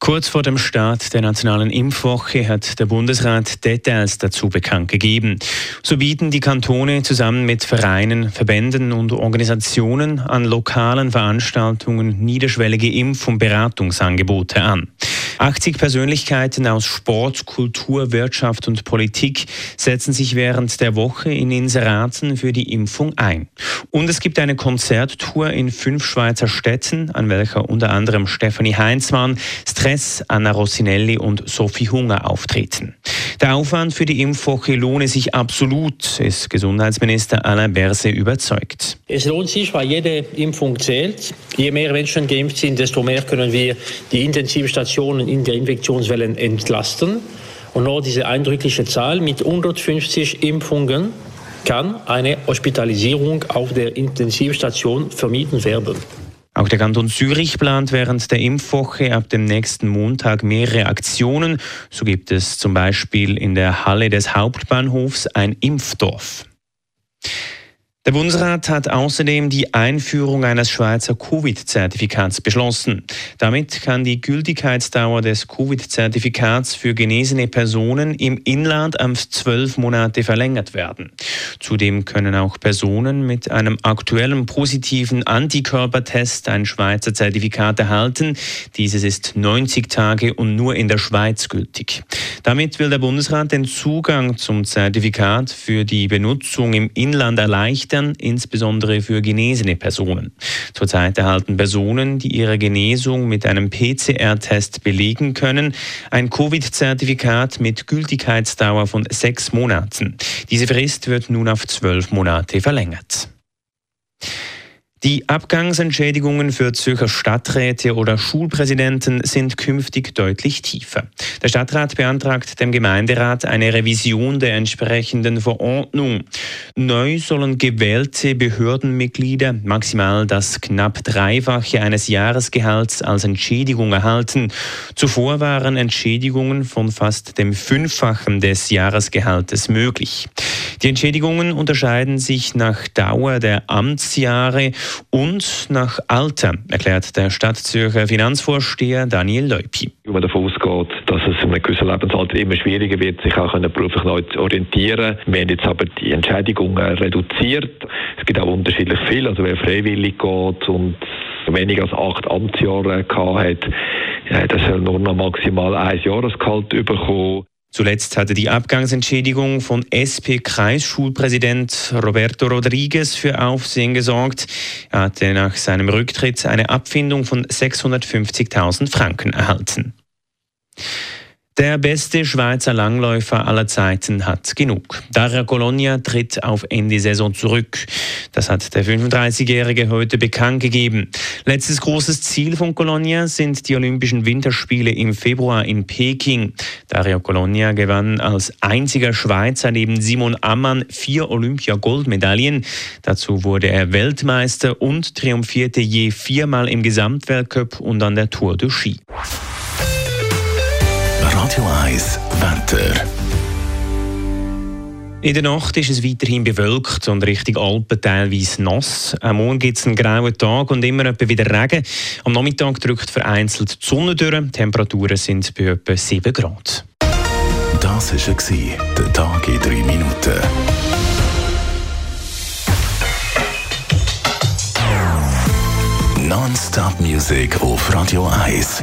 Kurz vor dem Start der nationalen Impfwoche hat der Bundesrat Details dazu bekannt gegeben. So bieten die Kantone zusammen mit Vereinen, Verbänden und Organisationen an lokalen Veranstaltungen niederschwellige Impf- und Beratungsangebote an. 80 Persönlichkeiten aus Sport, Kultur, Wirtschaft und Politik setzen sich während der Woche in Inseraten für die Impfung ein. Und es gibt eine Konzerttour in fünf Schweizer Städten, an welcher unter anderem Stefanie Heinzmann, Stress, Anna Rossinelli und Sophie Hunger auftreten. Der Aufwand für die Impfwoche lohne sich absolut, ist Gesundheitsminister Alain Berset überzeugt. Es lohnt sich, weil jede Impfung zählt. Je mehr Menschen geimpft sind, desto mehr können wir die Intensivstationen in der Infektionswellen entlasten. Und nur diese eindrückliche Zahl mit 150 Impfungen kann eine Hospitalisierung auf der Intensivstation vermieden werden. Auch der Kanton Zürich plant während der Impfwoche ab dem nächsten Montag mehrere Aktionen. So gibt es zum Beispiel in der Halle des Hauptbahnhofs ein Impfdorf. Der Bundesrat hat außerdem die Einführung eines Schweizer Covid-Zertifikats beschlossen. Damit kann die Gültigkeitsdauer des Covid-Zertifikats für genesene Personen im Inland auf zwölf Monate verlängert werden. Zudem können auch Personen mit einem aktuellen positiven Antikörpertest ein Schweizer Zertifikat erhalten. Dieses ist 90 Tage und nur in der Schweiz gültig. Damit will der Bundesrat den Zugang zum Zertifikat für die Benutzung im Inland erleichtern erleichtern, insbesondere für genesene Personen. Zurzeit erhalten Personen, die ihre Genesung mit einem PCR-Test belegen können, ein Covid-Zertifikat mit Gültigkeitsdauer von sechs Monaten. Diese Frist wird nun auf zwölf Monate verlängert. Die Abgangsentschädigungen für Zürcher Stadträte oder Schulpräsidenten sind künftig deutlich tiefer. Der Stadtrat beantragt dem Gemeinderat eine Revision der entsprechenden Verordnung. Neu sollen gewählte Behördenmitglieder maximal das knapp Dreifache eines Jahresgehalts als Entschädigung erhalten. Zuvor waren Entschädigungen von fast dem Fünffachen des Jahresgehaltes möglich. Die Entschädigungen unterscheiden sich nach Dauer der Amtsjahre und nach Alter, erklärt der Stadtzürcher Finanzvorsteher Daniel Leupi. Wenn man davon ausgeht, dass es in einem gewissen Lebensalter immer schwieriger wird, sich auch beruflich neu zu orientieren. Wir haben jetzt aber die Entschädigungen reduziert. Es gibt auch unterschiedlich viel, also wer freiwillig geht und weniger als acht Amtsjahre gehabt hat, der soll nur noch maximal ein Jahresgehalt bekommen. Zuletzt hatte die Abgangsentschädigung von SP-Kreisschulpräsident Roberto Rodriguez für Aufsehen gesorgt. Er hatte nach seinem Rücktritt eine Abfindung von 650.000 Franken erhalten. Der beste Schweizer Langläufer aller Zeiten hat genug. Daria Colonia tritt auf Ende Saison zurück. Das hat der 35-Jährige heute bekannt gegeben. Letztes großes Ziel von Colonia sind die Olympischen Winterspiele im Februar in Peking. Dario Colonia gewann als einziger Schweizer neben Simon Ammann vier Olympia-Goldmedaillen. Dazu wurde er Weltmeister und triumphierte je viermal im Gesamtweltcup und an der Tour de Ski. Radio 1 Wetter. In der Nacht ist es weiterhin bewölkt und Richtung Alpen teilweise nass. Am Morgen gibt es einen grauen Tag und immer wieder Regen. Am Nachmittag drückt vereinzelt die Sonne durch. Die Temperaturen sind bei etwa 7 Grad. Das war der Tag in 3 Minuten. Non-Stop-Musik auf Radio 1.